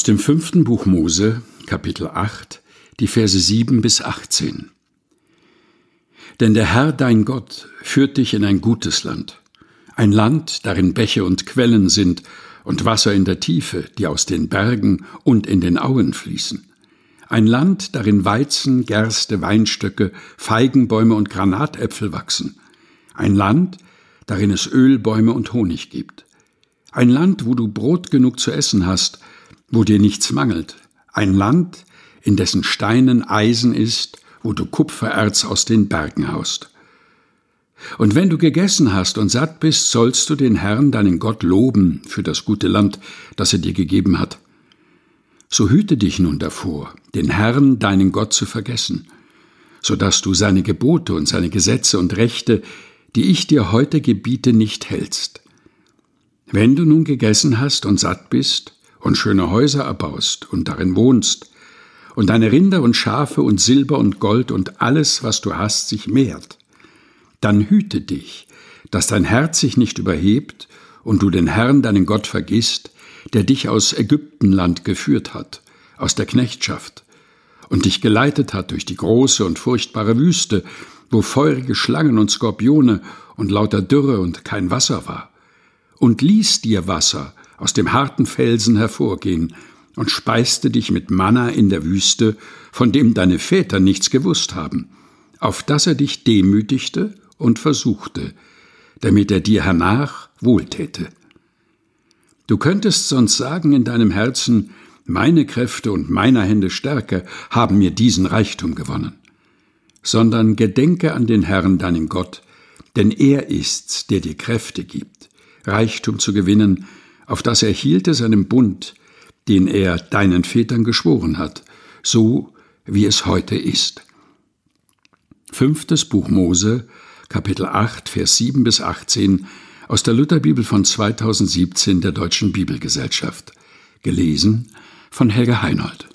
Aus dem fünften Buch Mose, Kapitel 8, die Verse 7 bis 18. Denn der Herr dein Gott führt dich in ein gutes Land, ein Land, darin Bäche und Quellen sind und Wasser in der Tiefe, die aus den Bergen und in den Auen fließen. Ein Land, darin Weizen, Gerste, Weinstöcke, Feigenbäume und Granatäpfel wachsen. Ein Land, darin es Ölbäume und Honig gibt. Ein Land, wo du Brot genug zu essen hast wo dir nichts mangelt, ein Land, in dessen Steinen Eisen ist, wo du Kupfererz aus den Bergen haust. Und wenn du gegessen hast und satt bist, sollst du den Herrn, deinen Gott, loben für das gute Land, das er dir gegeben hat. So hüte dich nun davor, den Herrn, deinen Gott, zu vergessen, so dass du seine Gebote und seine Gesetze und Rechte, die ich dir heute gebiete, nicht hältst. Wenn du nun gegessen hast und satt bist, und schöne Häuser erbaust und darin wohnst, und deine Rinder und Schafe und Silber und Gold und alles, was du hast, sich mehrt, dann hüte dich, dass dein Herz sich nicht überhebt und du den Herrn, deinen Gott, vergisst, der dich aus Ägyptenland geführt hat, aus der Knechtschaft, und dich geleitet hat durch die große und furchtbare Wüste, wo feurige Schlangen und Skorpione und lauter Dürre und kein Wasser war, und ließ dir Wasser aus dem harten Felsen hervorgehen und speiste dich mit Manna in der Wüste, von dem deine Väter nichts gewusst haben, auf dass er dich demütigte und versuchte, damit er dir hernach wohltäte. Du könntest sonst sagen in deinem Herzen, meine Kräfte und meiner Hände Stärke haben mir diesen Reichtum gewonnen. Sondern gedenke an den Herrn, deinen Gott, denn er ist's, der dir Kräfte gibt, Reichtum zu gewinnen auf das er hielte seinem Bund, den er deinen Vätern geschworen hat, so wie es heute ist. Fünftes Buch Mose, Kapitel 8, Vers 7 bis 18 aus der Lutherbibel von 2017 der Deutschen Bibelgesellschaft. Gelesen von Helga Heinold.